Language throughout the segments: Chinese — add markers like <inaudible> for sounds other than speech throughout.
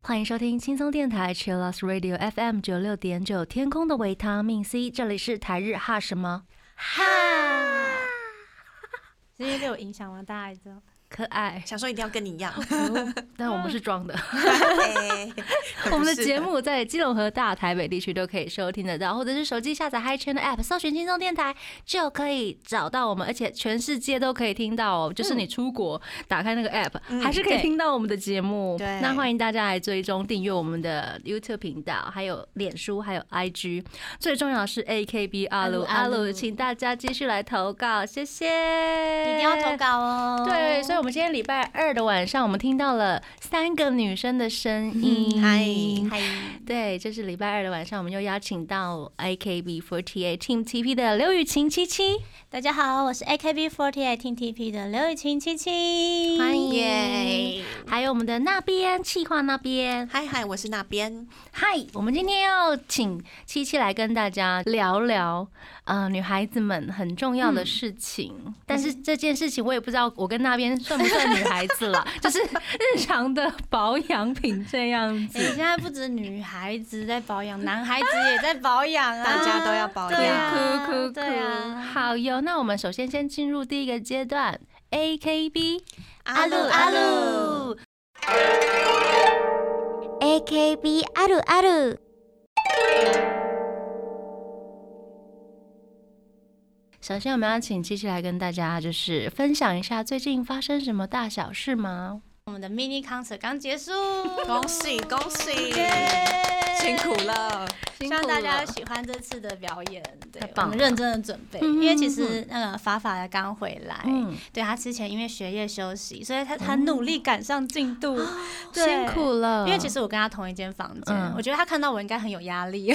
欢迎收听轻松电台 Chillus Radio FM 九六点九，天空的维他命 C，这里是台日哈什么哈，<laughs> 这些被我影响吗？大家知道。可爱，想说一定要跟你一样，<laughs> 但我们是装的。<laughs> 我们的节目在基隆和大台北地区都可以收听得到，或者是手机下载 Hi 圈的 App，搜寻轻松电台就可以找到我们，而且全世界都可以听到哦。就是你出国打开那个 App，还是可以听到我们的节目。对，那欢迎大家来追踪订阅我们的 YouTube 频道，还有脸书，还有 IG。最重要的是 AKB 阿鲁阿鲁，请大家继续来投稿，谢谢，一定要投稿哦。对，所以。我们今天礼拜二的晚上，我们听到了三个女生的声音。嗨嗨，对，这是礼拜二的晚上，我们又邀请到 AKB48 Team TP 的刘雨晴七七。大家好，我是 AKB48 Team TP 的刘雨晴七七。欢迎，还有我们的那边气话那边。嗨嗨，我是那边。嗨，我们今天要请七七来跟大家聊聊。呃，女孩子们很重要的事情，但是这件事情我也不知道，我跟那边算不算女孩子了？<laughs> 就是日常的保养品这样子。现在不止女孩子在保养，男孩子也在保养啊，大家都要保养。哭哭哭！好哟，那我们首先先进入第一个阶段，A K B 阿鲁阿鲁，A K B 阿鲁首先，我们要请七七来跟大家就是分享一下最近发生什么大小事吗？我们的 mini concert 刚结束，恭喜恭喜，辛苦了。希望大家喜欢这次的表演，对，我们认真的准备，因为其实那个法法刚回来，对他之前因为学业休息，所以他很努力赶上进度，辛苦了。因为其实我跟他同一间房间，我觉得他看到我应该很有压力，<laughs> 因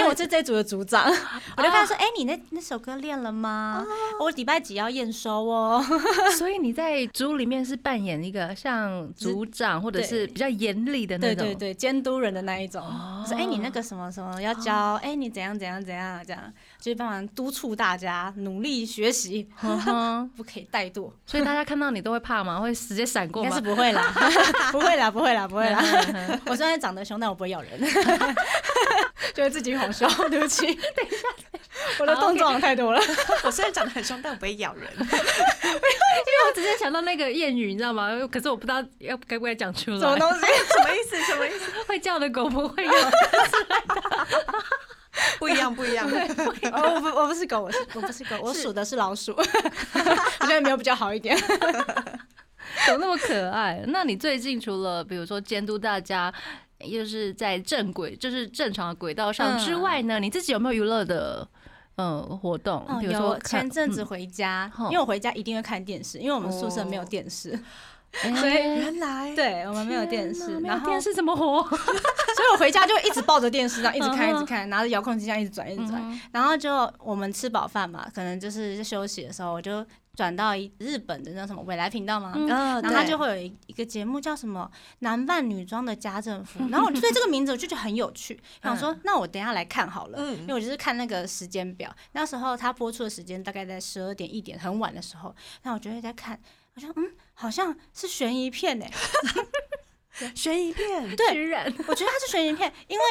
为我是这组的组长，<laughs> 我就跟他说：“哎，你那那首歌练了吗？我礼拜几要验收哦。<laughs> ”所以你在组里面是扮演一个像组长或者是比较严厉的那种，对对对，监督人的那一种。说：“哎，你那个什么？”要教哎，你怎样怎样怎样这样，就是帮忙督促大家努力学习，<laughs> 不可以怠惰。所以大家看到你都会怕吗？会直接闪过吗？应该是不会啦，<laughs> 不会啦，不会啦，不会啦。我虽然长得凶，但我不会咬人，<laughs> 就会自己哄笑。对不起，等一下，我的动作太多了。我虽然长得很凶，但我不会咬人。因为我直接想到那个谚语，你知道吗？可是我不知道要该不该讲出来。什么东西？什么意思？什么意思？会叫的狗不会咬。不一样，<laughs> 不一样。哦，我不，我不是狗，我是我不是狗，我数的是老鼠。我觉得没有比较好一点。<laughs> 怎么那么可爱？那你最近除了比如说监督大家，又是在正轨，就是正常的轨道上之外呢？你自己有没有娱乐的嗯活动？比如说前阵子回家，因为我回家一定会看电视，因为我们宿舍没有电视。所以原来对我们没有电视，然后电视怎么活？<laughs> 所以我回家就一直抱着电视，然后一直看，一直看，拿着遥控器这样一直转，一直转。然后就我们吃饱饭嘛，可能就是休息的时候，我就转到一日本的那什么未来频道嘛，然后他就会有一一个节目叫什么男扮女装的家政妇，然后我对 <laughs> 这个名字我就觉得很有趣，想说那我等下来看好了，因为我就是看那个时间表，那时候它播出的时间大概在十二点一点很晚的时候，那我就会在看。我说嗯，好像是悬疑片呢，<laughs> 悬疑片，对，我觉得它是悬疑片，因为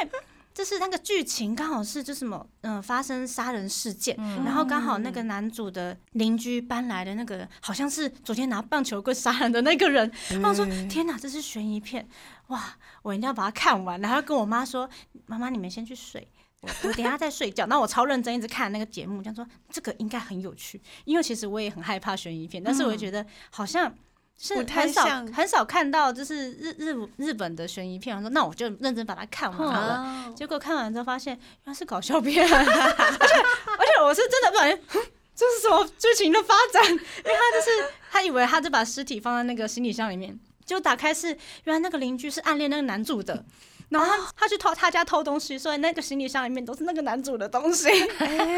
这是那个剧情刚好是就什么嗯发生杀人事件，然后刚好那个男主的邻居搬来的那个好像是昨天拿棒球棍杀人的那个人，然后说天哪，这是悬疑片，哇，我一定要把它看完，然后跟我妈说，妈妈你们先去睡。我我等下在睡觉，那我超认真一直看那个节目，这样说这个应该很有趣，因为其实我也很害怕悬疑片，但是我觉得好像是很少很少看到就是日日日本的悬疑片，我说那我就认真把它看完了，<laughs> 结果看完之后发现原来是搞笑片，<laughs> 而且而且我是真的不小心，这是什么剧情的发展？<laughs> 因为他就是他以为他就把尸体放在那个行李箱里面，就打开是原来那个邻居是暗恋那个男主的。然后他他去偷他家偷东西，所以那个行李箱里面都是那个男主的东西，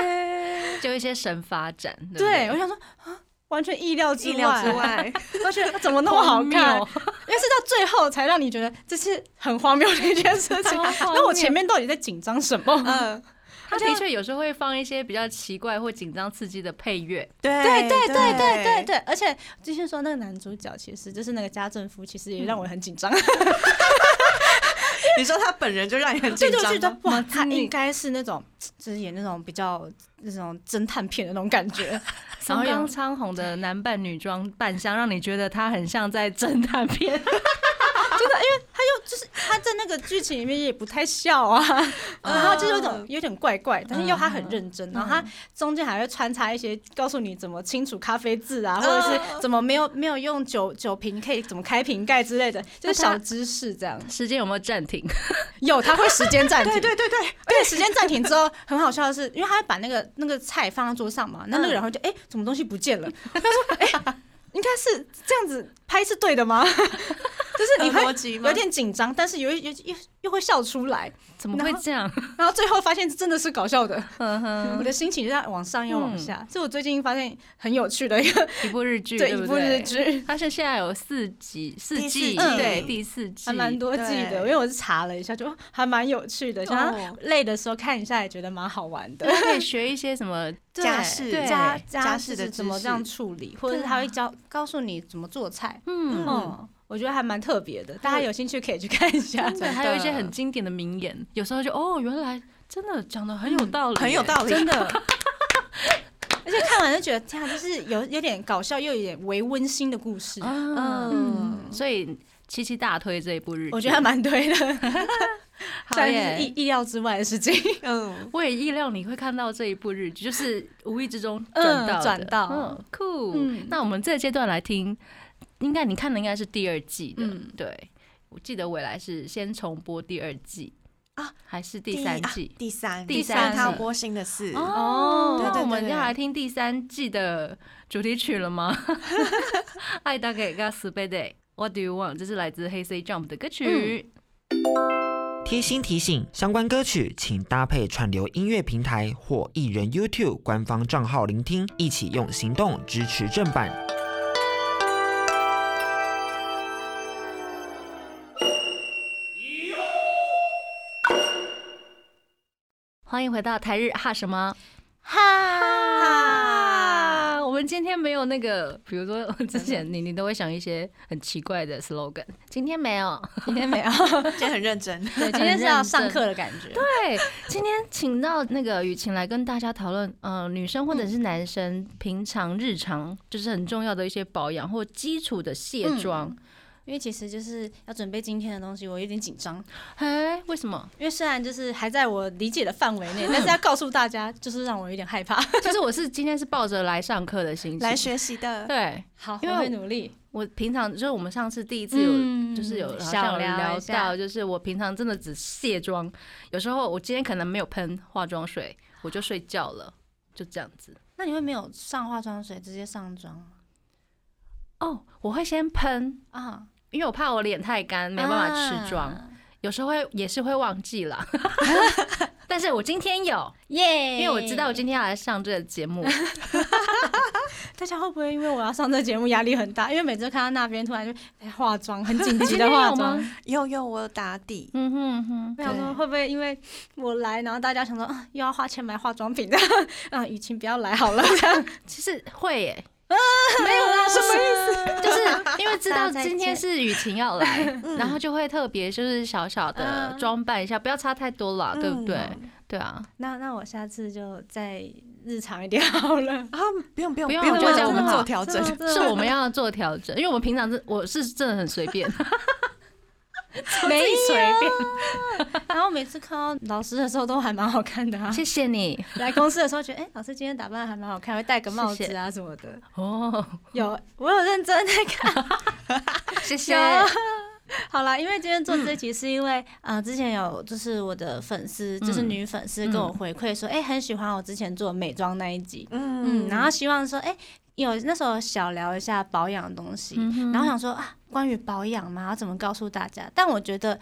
<laughs> 就一些神发展。对，我想说啊，完全意料意料之外，而且怎么那么好看？<laughs> 因为是到最后才让你觉得这是很荒谬的一件事情。<laughs> 那我前面到底在紧张什么？嗯，他的确有时候会放一些比较奇怪或紧张刺激的配乐。对对对对对对对，而且继续说那个男主角，其实就是那个家政夫，其实也让我很紧张。<laughs> 你说他本人就让你很紧张，就觉得哇，他应该是那种就是演那种比较那种侦探片的那种感觉。<laughs> 然后用苍红的男扮女装扮相，让你觉得他很像在侦探片。<laughs> 真的，因为他又就是他在那个剧情里面也不太笑啊，<laughs> 然后就有种有点怪怪，但是又他很认真，然后他中间还会穿插一些告诉你怎么清除咖啡渍啊，或者是怎么没有没有用酒酒瓶可以怎么开瓶盖之类的，就是小知识这样。时间有没有暂停？<laughs> 有，他会时间暂停。<laughs> 对对对对，而且时间暂停之后很好笑的是，因为他会把那个那个菜放在桌上嘛，那那个人会就哎，什么东西不见了？他说哎，应该是这样子拍是对的吗？就是你会有点紧张，但是有又又又会笑出来，怎么会这样？然后最后发现真的是搞笑的，我的心情就在往上又往下。这我最近发现很有趣的一个一部日剧，<laughs> 对，一部日剧，它是现在有四集，四季，对，第四季。还蛮多季的。因为我是查了一下，就还蛮有趣的，像累的时候看一下也觉得蛮好玩的，可以学一些什么 <laughs> 家事、家家事的怎么这样处理，或者是他会教告诉你怎么做菜，嗯。我觉得还蛮特别的，大家有兴趣可以去看一下。对，还有一些很经典的名言，有时候就哦，原来真的讲的很有道理，很有道理，真的。<laughs> 而且看完就觉得，天啊，就是有有点搞笑，又有点微温馨的故事。嗯，所以七七大推这一部日剧，我觉得还蛮推的。<laughs> 好耶，意意料之外的事情。嗯，我也意料你会看到这一部日剧，就是无意之中转到转到。嗯，酷。那我们这个阶段来听。应该你看的应该是第二季的，对我记得未来是先重播第二季啊，还是第三季？第三，第三他播新的事哦。那我们要来听第三季的主题曲了吗？<laughs> 爱大给 Gas Baby，What Do You Want？这是来自黑 C Jump 的歌曲。贴心提醒：相关歌曲请搭配串流音乐平台或艺人 YouTube 官方账号聆听，一起用行动支持正版。欢迎回到台日哈什么？哈？我们今天没有那个，比如说 <laughs> 之前你你都会想一些很奇怪的 slogan，今天没有，今天没有，<laughs> 今天很认真，对，<laughs> 今天是要上课的感觉。对，今天请到那个雨晴来跟大家讨论，呃，女生或者是男生平常日常就是很重要的一些保养或基础的卸妆。因为其实就是要准备今天的东西，我有点紧张。哎，为什么？因为虽然就是还在我理解的范围内，但是 <laughs> 要告诉大家，就是让我有点害怕。其实我是今天是抱着来上课的心情来学习的。<laughs> 对，好，我会努力。我平常就是我们上次第一次有就是有小聊到，就是我平常真的只卸妆，有时候我今天可能没有喷化妆水，我就睡觉了，就这样子。那你会没有上化妆水直接上妆？哦，我会先喷啊。因为我怕我脸太干，没办法吃妆，有时候会也是会忘记了。<laughs> 但是我今天有耶，因为我知道我今天要来上这个节目。<laughs> 大家会不会因为我要上这个节目压力很大？因为每次看到那边突然就化妆，很紧急的 <laughs> 化妆。有有，我有打底。嗯哼哼。我想说会不会因为我来，然后大家想说又要花钱买化妆品的，啊，雨晴不要来好了。这样其实会耶。<laughs> 没有啦，<laughs> 什么意思？就是因为知道今天是雨晴要来，<laughs> 然后就会特别就是小小的装扮一下，不要差太多了，对不对？对啊。那那我下次就再日常一点好了啊！不用不用不用，就这样做调整，是我们要做调整，因为我们平常是我是真的很随便。<laughs> 没随便，然后每次看到老师的时候都还蛮好看的啊。谢谢你来公司的时候觉得，哎，老师今天打扮还蛮好看，会戴个帽子啊什么的。哦，有，我有认真在看。<laughs> 谢谢。好啦，因为今天做这集是因为，呃，之前有就是我的粉丝，就是女粉丝跟我回馈说，哎，很喜欢我之前做美妆那一集，嗯，然后希望说，哎。有那时候小聊一下保养的东西，然后想说啊，关于保养嘛，要怎么告诉大家？但我觉得，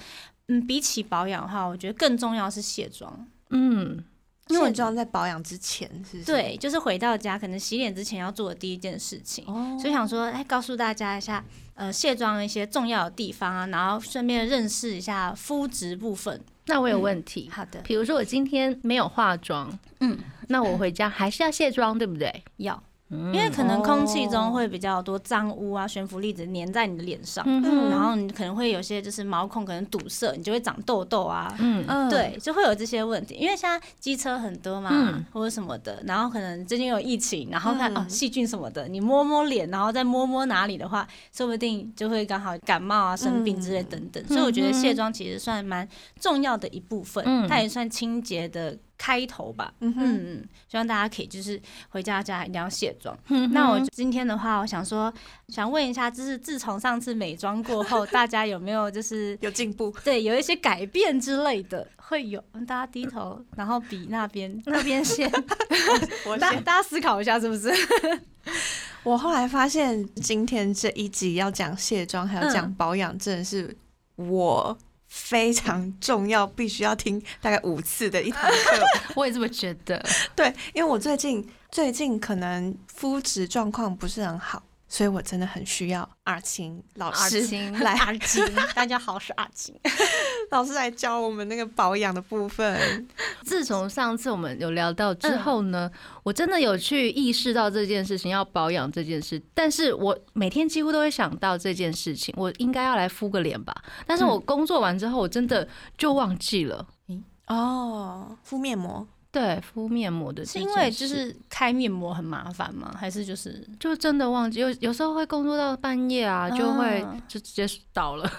嗯，比起保养的话，我觉得更重要是卸妆。嗯，卸妆在保养之前是？对，就是回到家可能洗脸之前要做的第一件事情。哦，所以想说，哎，告诉大家一下，呃，卸妆一些重要的地方啊，然后顺便认识一下肤质部分。那我有问题，好的，比如说我今天没有化妆，嗯，那我回家还是要卸妆，对不对？要。因因为可能空气中会比较多脏污啊、悬浮粒子粘在你的脸上，嗯然后你可能会有些就是毛孔可能堵塞，你就会长痘痘啊。嗯。嗯，对，就会有这些问题，因为现在机车很多嘛，嗯。或者什么的，然后可能最近有疫情，然后看、嗯。哦细菌什么的，你摸摸脸，然后再摸摸哪里的话，说不定就会刚好感冒啊、生病之类等等。所以我觉得卸妆其实算蛮重要的一部分，嗯。它也算清洁的开头吧。嗯，嗯嗯，希望大家可以就是回家家一定要卸妆。嗯那我今天的话，我想说，想问一下，就是自从上次美妆过后，<laughs> 大家有没有就是有进步。对有一些改变之类的？会有，大家低头，然后比那边 <laughs> 那边先，我大大家思考一下，是不是？<laughs> 我后来发现，今天这一集要讲卸妆，还要讲嗯保养，真的是我非常重要，必须要听大概五次的一堂课。<laughs> 我也这么觉得。对，因为我最近最近可能肤质状况不是很好，所以我真的很需要阿青老师来阿青，<laughs> <laughs> 大家好，我是阿青。<laughs> 老师来教我们那个保养的部分。自从上次我们有聊到之后呢，我真的有去意识到这件事情要保养这件事，但是我每天几乎都会想到这件事情，我应该要来敷个脸吧。但是我工作完之后，我真的就忘记了。哦，敷面膜，对，敷面膜的是因为就是开面膜很麻烦吗？还是就是就真的忘记，有有时候会工作到半夜啊，就会嗯就直接倒了。<laughs>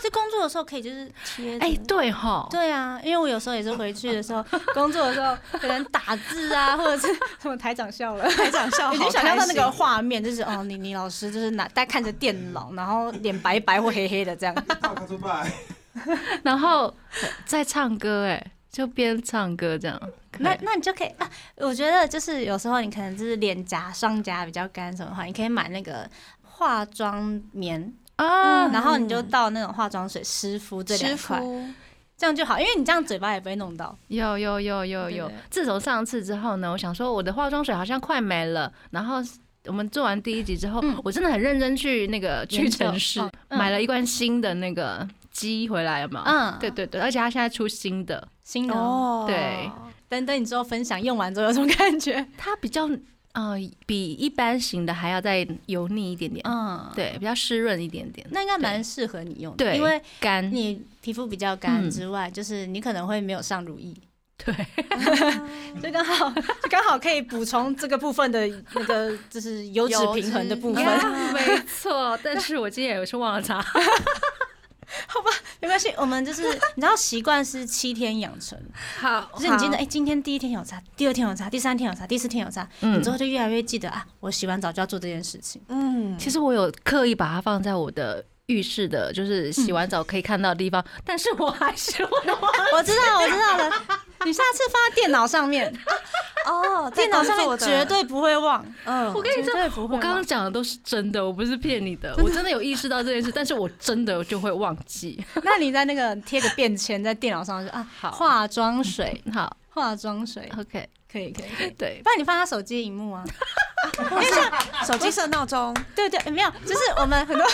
是工作的时候可以就是贴着？哎，对哈，对啊，因为我有时候也是回去的时候，工作的时候可能打字啊，或者是 <laughs> 什么台长笑了，台长笑，已经想象到那个画面，就是哦，你你老师就是拿在看着电脑，然后脸白白或黑黑的这样。<laughs> 然后在唱歌，哎，就边唱歌这样。那那你就可以啊，我觉得就是有时候你可能就是脸颊、双颊比较干什么的话，你可以买那个化妆棉，啊，然后你就倒那种化妆水湿敷这两块，这样就好，因为你这样嘴巴也不会弄到。有有有有有。自从上次之后呢，我想说我的化妆水好像快没了，然后。我们做完第一集之后，嗯我真的很认真去那个屈臣氏哦嗯买了一罐新的那个鸡回来嘛。嗯，对，对对，而且它现在出新的，新的。哦。哦对，等等，你之后分享用完之后有什么感觉？<laughs> 它比较呃比一般型的还要再油腻一点点，嗯，，对，比较湿润一点点，那应该蛮适合你用的，对，因为干。你皮肤比较干嗯之外，就是你可能会没有上乳液，对，就刚好就刚好可以补充这个部分的那个就是油脂平衡的部分。<laughs> 没错。但是我今天也是忘了擦，<laughs> <laughs> 没关系，我们就是 <laughs> 你知道习惯是七天养成，好就是你记得哎、今天第一天有擦，第二天有擦，第三天有擦，第四天有擦，嗯你之后就越来越记得啊，我洗完澡就要做这件事情。嗯，其实我有刻意把它放在我的浴室的，就是洗完澡可以看到的地方，<laughs> 但是我还是会忘。我知道，我知道了。你下次放在电脑上面，哦，电脑上面绝对不会忘。嗯，我跟你说，我刚刚讲的都是真的，我不是骗你的，我真的有意识到这件事，但是我真的就会忘记。<laughs> 那你在那个贴个便签在电脑上就啊，好化妆水，好化妆水，，OK，可以可以可以。对，不然你放他手机荧幕啊？<laughs> 因为像手机设闹钟，对对，没有，就是我们很多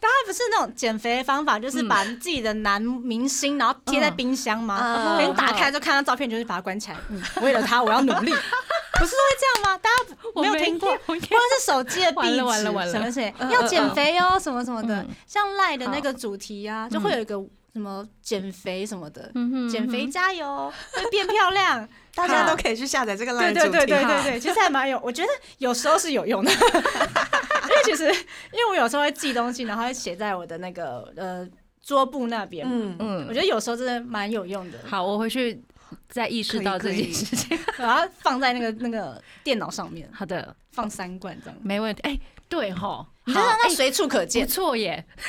大家不是那种减肥的方法，就是把自己的男明星然后贴在冰箱吗？嗯可以打开就看到照片，就是把它关起来。嗯，为了他我要努力，不是都会这样吗？大家我没有听过？者是手机的壁完纸了完了完了什么谁嗯要减肥哦，什么什么的嗯，像赖的那个主题啊，就会有一个什么减肥什么的，减肥加油，会变漂亮。大家都可以去下载这个对 line 对对主题哈对对对，其实还蛮有，<laughs> 我觉得有时候是有用的，<laughs> 因为其实因为我有时候会记东西，然后会写在我的那个呃桌布那边，嗯，嗯，我觉得有时候真的蛮有用的，好，我回去再意识到这件事情。<laughs> 然后放在那个那个电脑上面。好的，放三罐这样，没问题。哎，对吼，你就让它随处可见不见，错耶。<laughs>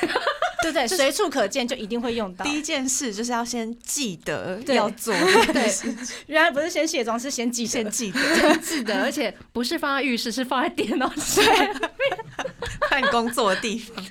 对不对，随处可见就一定会用到。第一件事就是要先记得要做这件事，<laughs> 原来不是先卸妆，是先记得先记得，<laughs> 是的，而且不是放在浴室，是放在电脑上。看工作的地方。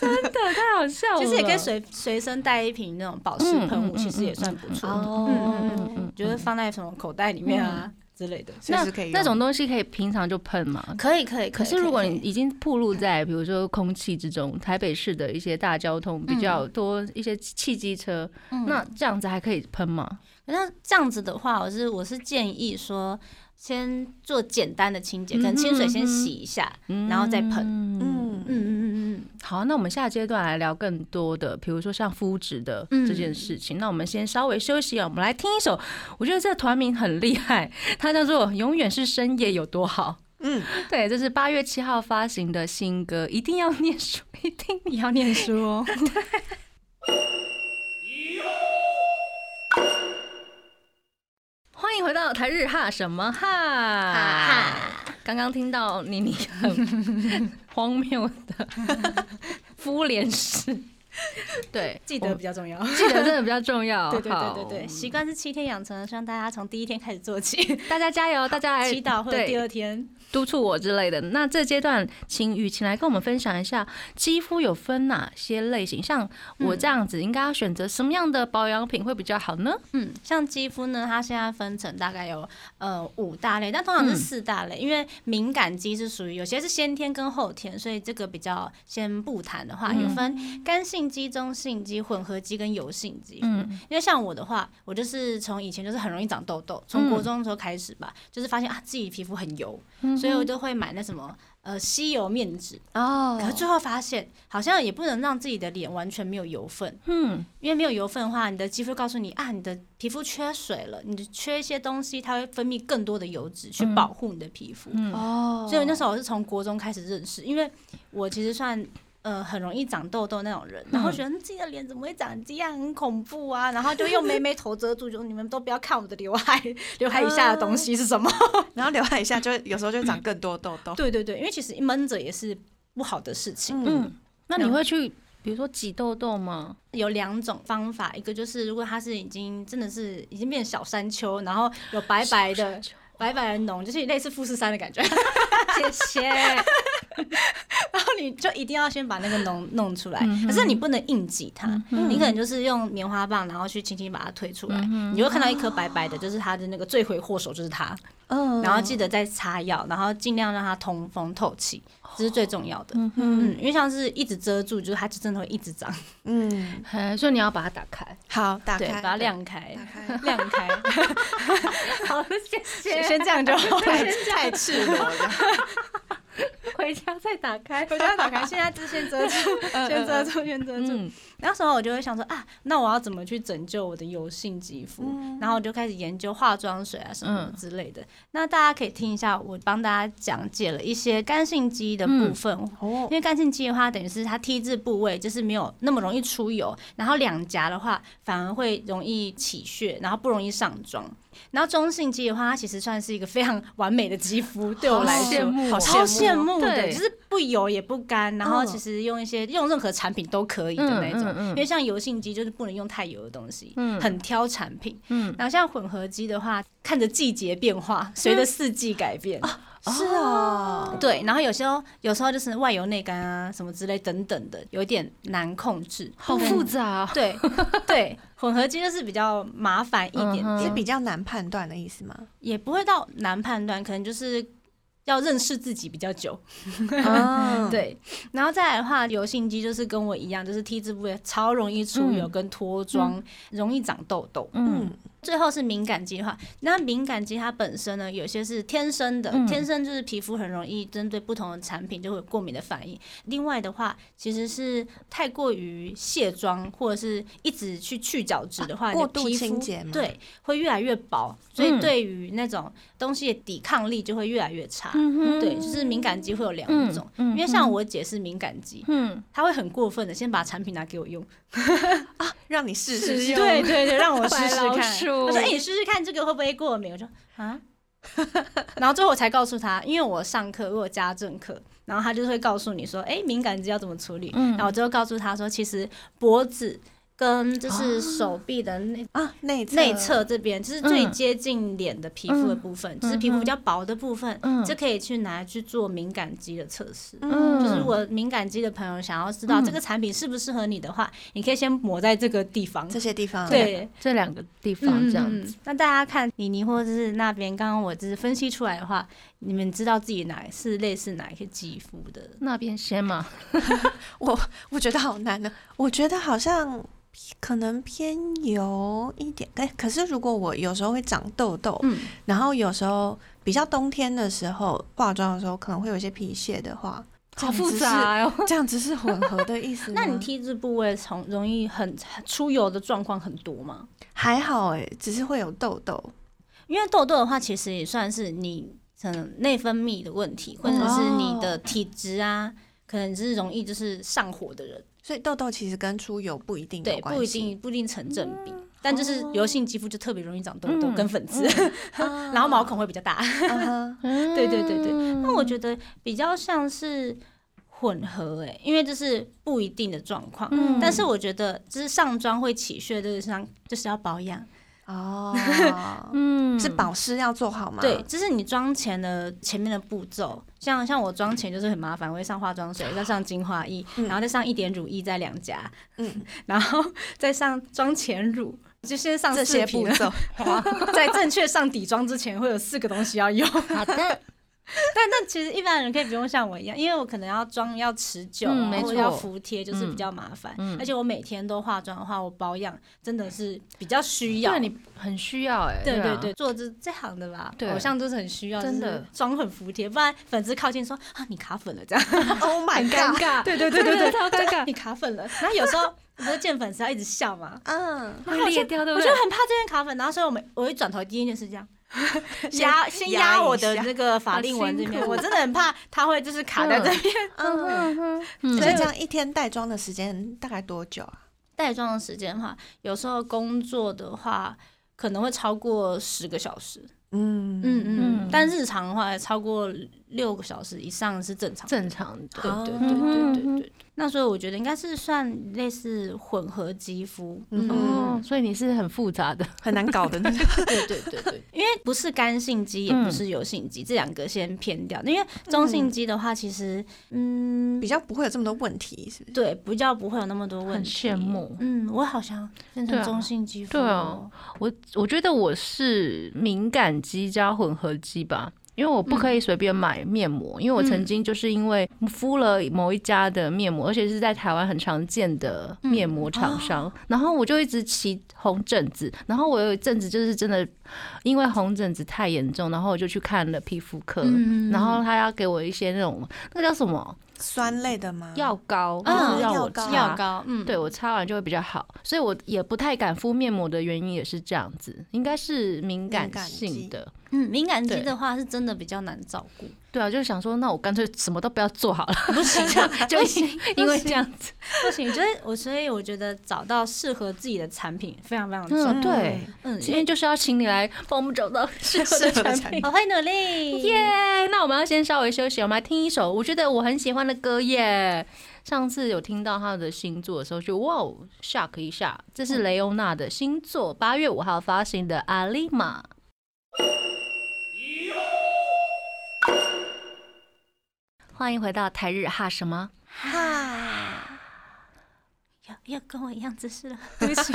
真的太好笑了。其实也可以随随身带一瓶那种保湿喷雾，其实也算不错。哦嗯嗯嗯嗯，就是放在什么口袋里面啊，之类的。随时可以用那种东西可以平常就喷吗？可以可以，可是如果你已经暴露在比如说空气之中，台北市的一些大交通比较多一些汽机车，那这样子还可以喷吗？那这样子的话，我是我是建议说，先做简单的清洁，可能清水先洗一下，然后再喷。嗯嗯嗯嗯嗯。好，那我们下阶段来聊更多的，比如说像肤质的这件事情。那我们先稍微休息啊，我们来听一首，我觉得这个团名很厉害，<laughs> 它叫做《永远是深夜有多好》。嗯，对，这是八月七号发行的新歌，一定要念书，一定你要念书哦。<laughs> <laughs> 对。欢迎回到台日哈什么哈？刚刚听到妮妮很荒谬的 <laughs> 敷脸式，对，记得比较重要，记得真的比较重要。<laughs> 对对对对对，习惯是七天养成的，希望大家从第一天开始做起。大家加油，大家来祈祷或者第二天。督促我之类的。那这阶段，请雨晴来跟我们分享一下，肌肤有分哪些类型？像我这样子，应该要选择什么样的保养品会比较好呢？嗯，像肌肤呢，它现在分成大概有呃五大类，但通常是四大类，因为敏感肌是属于有些是先天跟后天，所以这个比较先不谈的话，有分干性肌、中性肌、混合肌跟油性肌。嗯，因为像我的话，我就是从以前就是很容易长痘痘，从国中的时候开始吧，就是发现啊自己皮肤很油。所以我就会买那什么呃吸油面纸哦，可是最后发现好像也不能让自己的脸完全没有油分，嗯，因为没有油分的话，你的肌肤告诉你啊，你的皮肤缺水了，你缺一些东西，它会分泌更多的油脂去保护你的皮肤，哦，所以那时候我是从国中开始认识，因为我其实算。呃，很容易长痘痘那种人，然后觉得自己的脸怎么会长这样，很恐怖啊！然后就用眉眉头遮住，就你们都不要看我的刘海，刘海以下的东西是什么？<laughs> 然后刘海以下就有时候就长更多痘痘。对对对，因为其实闷着也是不好的事情。嗯，那你会去比如说挤痘痘吗？有两种方法，一个就是如果它是已经真的是已经变小山丘，然后有白白的。白白的脓，就是类似富士山的感觉。谢谢。<laughs> 然后你就一定要先把那个脓弄出来，可是你不能硬挤它，你可能就是用棉花棒，然后去轻轻把它推出来，你就会看到一颗白白的，就是它的那个罪魁祸首就是它。嗯。然后记得再擦药，然后尽量让它通风透气。这是最重要的，嗯，因为像是一直遮住，就是它就真的会一直长，嗯，所以你要把它打开，好，打开，把它晾开，晾开，<laughs> 好，谢谢，先这样就好，<laughs> 太赤裸了。<laughs> 回家再打开，回家打开。现在就先遮住，<laughs> 先遮住，先遮住。那时候我就会想说啊，那我要怎么去拯救我的油性肌肤？然后我就开始研究化妆水啊什么之类的。那大家可以听一下，我帮大家讲解了一些干性肌的部分。哦，因为干性肌的话，等于是它 T 字部位就是没有那么容易出油，然后两颊的话反而会容易起屑，然后不容易上妆。然后中性肌的话，它其实算是一个非常完美的肌肤，对我来说，好羡慕的，就是不油也不干，然后其实用一些用任何产品都可以的那种。因为像油性肌就是不能用太油的东西，很挑产品。然后像混合肌的话，看着季节变化，随着四季改变。是啊，对，然后有时候有时候就是外油内干啊，什么之类等等的，有点难控制，好复杂。对对，混合肌就是比较麻烦一点点，是比较难判断的意思吗？也不会到难判断，可能就是要认识自己比较久。<laughs> 对，然后再来的话，油性肌就是跟我一样，就是 T 字部位超容易出油跟脱妆，容易长痘痘。嗯。最后是敏感肌的话，那敏感肌它本身呢，有些是天生的，天生就是皮肤很容易针对不同的产品就会有过敏的反应。另外的话，其实是太过于卸妆或者是一直去去角质的话，过度清洁对，会越来越薄，所以对于那种东西的抵抗力就会越来越差。嗯对，就是敏感肌会有两种，因为像我姐是敏感肌，嗯，她会很过分的先把产品拿给我用。<laughs> 啊，让你试试用，对对对，<laughs> 让我试试看。他说：“哎，你试试看这个会不会过敏？”我说：“啊。<laughs> ”然后最后我才告诉他，因为我上课如果家政课，然后他就会告诉你说：“哎，敏感肌要怎么处理？”然后我最后告诉他说：“其实脖子。”跟就是手臂的内啊内内侧这边，就是最接近脸的皮肤的部分，就是皮肤比较薄的部分，就可以去拿去做敏感肌的测试。嗯，就是我敏感肌的朋友想要知道这个产品适不适合你的话，你可以先抹在这个地方，这些地方，对，这两个地方这样子。那大家看妮妮或者是那边，刚刚我就是分析出来的话，你们知道自己哪是类似哪一些肌肤的？那边先吗？<laughs> 我我觉得好难呢，我觉得好像。可能偏油一点，哎，可是如果我有时候会长痘痘，嗯，然后有时候比较冬天的时候化妆的时候可能会有一些皮屑的话，好复杂哦，<laughs> 这样子是混合的意思。<laughs> 那你 T 字部位从容易很出油的状况很多吗？还好哎，只是会有痘痘，因为痘痘的话其实也算是你可能内分泌的问题，或者是你的体质啊，可能是容易就是上火的人。所以痘痘其实跟出油不一定对，不一定不一定成正比，但就是油性肌肤就特别容易长痘痘跟粉刺，<laughs> 然后毛孔会比较大。<laughs> 对对对对，那我觉得比较像是混合哎，因为这是不一定的状况。但是我觉得就是上妆会起屑，就是上就是要保养。哦，<laughs> 嗯，是保湿要做好吗？对，这是你妆前的前面的步骤。像像我妆前就是很麻烦，我会上化妆水，再上精华液，然后再上一点乳液在两颊，嗯，<laughs> 然后再上妆前乳，就先上这些步骤。<laughs> 在正确上底妆之前，会有四个东西要用。好的。<laughs> 但那其实一般人可以不用像我一样，因为我可能要妆要持久，然后要服帖，就是比较麻烦。而且我每天都化妆的话，我保养真的是比较需要。对你很需要哎，对对对，做这这行的吧，偶像都是很需要，真的妆很服帖，不然粉丝靠近说啊你卡粉了这样，<laughs> Oh my god，对对对对 <laughs> 对，超尴尬，你卡粉了。然后有时候不是见粉丝要一直笑嘛，嗯，会裂掉对不对？我就很怕这边卡粉，然后所以我们我一转头第一件事这样。压 <laughs> 先压我的那个法令纹这边，我真的很怕它会就是卡在这边。<laughs> 嗯嗯，所以这样一天带妆的时间大概多久啊？带妆的时间的话，有时候工作的话可能会超过十个小时。嗯嗯嗯，但日常的话超过六个小时以上是正常。正常的，对对对对对对。那所以我觉得应该是算类似混合肌肤，嗯，所以你是很复杂的，很难搞的那种。<laughs> 对对对对，<laughs> 因为不是干性肌，也不是油性肌，这两个先偏掉。因为中性肌的话，其实嗯比较不会有这么多问题，是不是？对，比较不会有那么多问题。很羡慕，嗯，我好像变成中性肌肤。对啊，我我觉得我是敏感肌加混合肌吧。因为我不可以随便买面膜，因为我曾经就是因为敷了某一家的面膜，而且是在台湾很常见的面膜厂商，然后我就一直起红疹子，然后我有一阵子就是真的因为红疹子太严重，然后我就去看了皮肤科，然后他要给我一些那种那个叫什么？酸类的吗？药膏，嗯，药膏，药膏，嗯，对我擦完就会比较好，所以我也不太敢敷面膜的原因也是这样子，应该是敏感性的。嗯，敏感肌的话是真的比较难照顾。对啊，就是想说，那我干脆什么都不要做好了，<laughs> <laughs> 不行，就 <laughs> 因为这样子不行。就是我，所以我觉得找到适合自己的产品非常非常重要。对，嗯，今天就是要请你来帮我们找到适合的产品，好，欢迎努力，耶！那我们要先稍微休息，我们来听一首我觉得我很喜欢的歌耶。上次有听到他的新作的时候，就哇，shock 一下，这是雷欧娜的新作，八月五号发行的《阿丽玛》。欢迎回到台日哈什么？哈？要要跟我一样姿势了，对不起，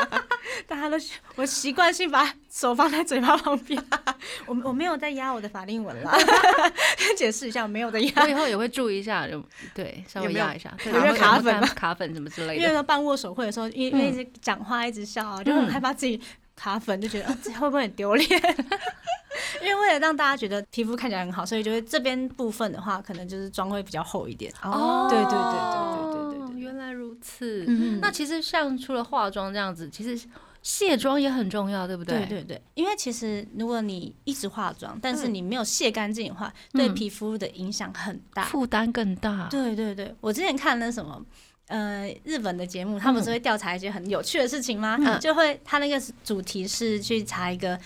<laughs> 大家都我习惯性把手放在嘴巴旁边，<laughs> 我我没有在压我的法令纹了，<laughs> 解释一下，我没有在压，我以后也会注意一下，就对，稍微压一下，有没有卡粉？卡粉什么之类的？因为办握手会的时候，因为一直讲话一直笑啊，就很害怕自己卡粉，就觉得自己会不会很丢脸？<laughs> 因为为了让大家觉得皮肤看起来很好，所以就会这边部分的话，可能就是妆会比较厚一点。哦，对对对对对对对，原来如此。嗯，那其实像除了化妆这样子，其实卸妆也很重要，对不对？对对对，因为其实如果你一直化妆，但是你没有卸干净的话，对皮肤的影响很大，负担更大。对对对，我之前看那什么，呃，日本的节目，他们是会调查一些很有趣的事情吗？就会他那个主题是去查一个。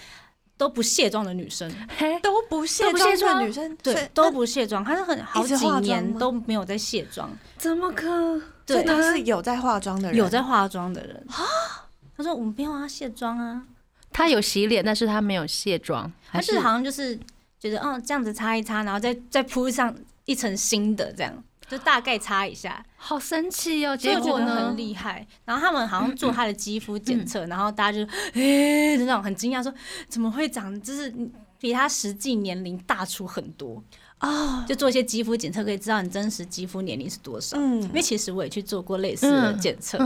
都不卸妆的女生，都不卸妆的女生，对，都不卸妆，她是很好几年都没有在卸妆，怎么可？对，她是有在化妆的人，有在化妆的人啊。他说我们不用要卸妆啊，他有洗脸，但是他没有卸妆，他是好像就是觉得哦这样子擦一擦，然后再再铺上一层新的这样。就大概擦一下，好神奇哦！结果呢，很厉害。然后他们好像做他的肌肤检测，然后大家就诶，那种很惊讶，说怎么会长，就是比他实际年龄大出很多啊！就做一些肌肤检测，可以知道你真实肌肤年龄是多少。嗯，因为其实我也去做过类似的检测，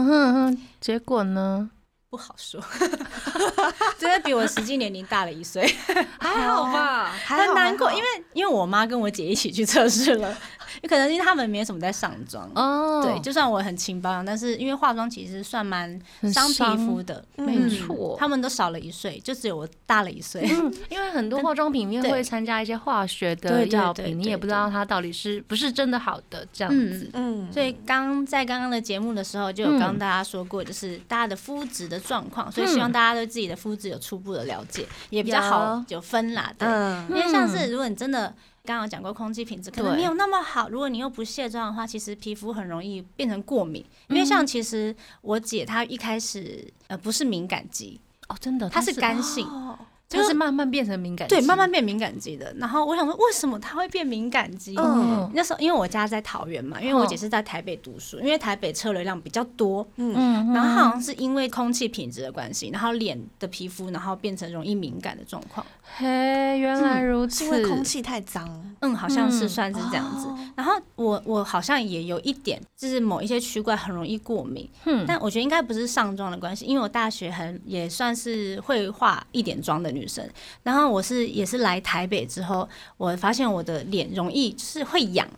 结果呢？不好说，<laughs> 真的比我实际年龄大了一岁，<laughs> 还好吧？<laughs> 很难过，因为因为我妈跟我姐一起去测试了。有可能因为他们没什么在上妆哦，对，就算我很轻保养，但是因为化妆其实算蛮伤皮肤的，没错。他们都少了一岁，就只有我大了一岁。因为很多化妆品里面会参加一些化学的药品，你也不知道它到底是不是真的好的这样子。嗯，所以刚在刚刚的节目的时候就有刚大家说过，就是大家的肤质的状况，所以希望大家对自己的肤质有初步的了解，也比较好有分啦。对，因为像是如果你真的。刚刚讲过，空气品质可能没有那么好。如果你又不卸妆的话，其实皮肤很容易变成过敏。因为像其实我姐她一开始呃不是敏感肌哦，真的，她是干性。就是慢慢变成敏感肌，对，慢慢变敏感肌的。然后我想说，为什么他会变敏感肌？嗯，那时候因为我家在桃园嘛，因为我姐是在台北读书，因为台北车流量比较多，嗯，然后好像是因为空气品质的关系，然后脸的皮肤然后变成容易敏感的状况。嘿，原来如此，因为空气太脏。嗯，好像是算是这样子。然后我我好像也有一点，就是某一些区块很容易过敏。嗯，但我觉得应该不是上妆的关系，因为我大学很也算是会化一点妆的女。女生，然后我是也是来台北之后，我发现我的脸容易是会痒。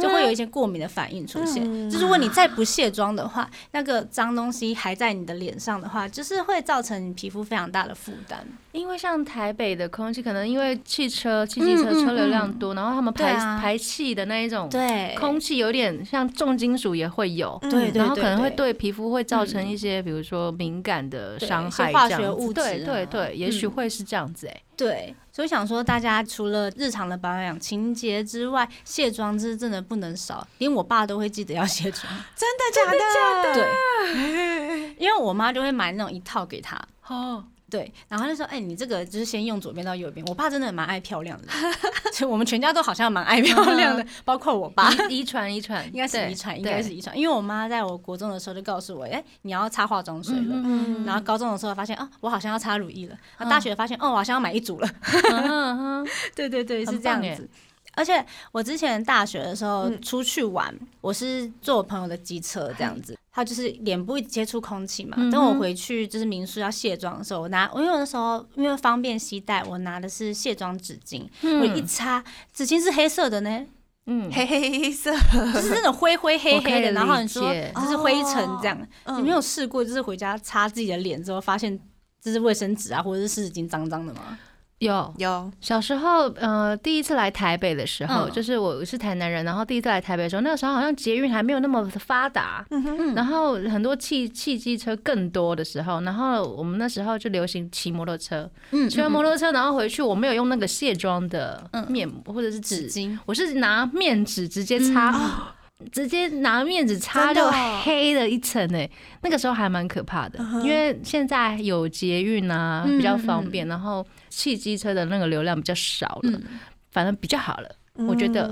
就会有一些过敏的反应出现。就是如果你再不卸妆的话，那个脏东西还在你的脸上的话，就是会造成你皮肤非常大的负担。因为像台北的空气，可能因为汽车、汽机车车流量多，然后他们排排气的那一种对。空气有点像重金属也会有，对，然后可能会对皮肤会造成一些，比如说敏感的伤害，化学物。质，对对对，也许会是这样子哎。对，所以想说，大家除了日常的保养清洁之外，卸妆是真的不能少。连我爸都会记得要卸妆，<laughs> 真的假的？对，因为我妈就会买那种一套给他。哦。对，然后就说：“哎，你这个就是先用左边到右边。”我爸真的蛮爱漂亮的，<laughs> 就我们全家都好像蛮爱漂亮的，包括我爸。遗传，遗传，应该是遗传，应该是遗传。因为我妈在我国中的时候就告诉我：“哎，你要擦化妆水了。”然后高中的时候发现：“啊，我好像要擦乳液了。”大学发现：“哦，我好像要买一组了。<laughs> ”对对对，是这样子。而且我之前大学的时候出去玩，我是坐我朋友的机车这样子，他就是脸部接触空气嘛。等我回去就是民宿要卸妆的时候，我拿我有的时候因为方便携带，我拿的是卸妆纸巾，我一擦，纸巾是黑色的呢，嗯，黑黑色，<laughs> 就是那种灰灰黑黑的。然后你说就是灰尘这样，你没有试过就是回家擦自己的脸之后发现这是卫生纸啊或者是湿纸巾脏脏的吗？有。有，小时候，呃，第一次来台北的时候，就是我是台南人，然后第一次来台北的时候，那个时候好像捷运还没有那么发达，然后很多汽汽机车更多的时候，然后我们那时候就流行骑摩托车，骑完摩托车，然后回去，我没有用那个卸妆的面膜或者是纸巾，我是拿面纸直接擦。<laughs> 直接拿面纸擦就黑了一层诶，那个时候还蛮可怕的。因为现在有捷运啊，比较方便，然后汽机车的那个流量比较少了，反正比较好了。我觉得，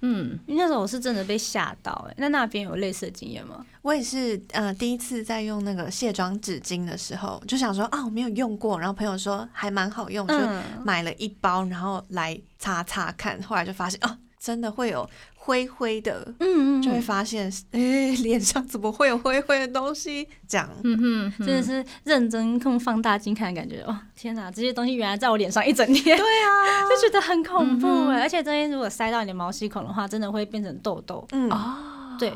嗯，那时候我是真的被吓到诶。那那边有类似的经验吗？我也是，呃，第一次在用那个卸妆纸巾的时候，就想说啊，我没有用过，然后朋友说还蛮好用，就买了一包，然后来擦擦看。后来就发现哦，真的会有。灰灰的，嗯嗯，就会发现，<laughs> 哎，脸上怎么会有灰灰的东西？这样，嗯哼，真的是认真用放大镜看，感觉哦，天哪，这些东西原来在我脸上一整天，对啊，<laughs> 就觉得很恐怖哎。而且这些如果塞到你的毛细孔的话，真的会变成痘痘。嗯哦，对，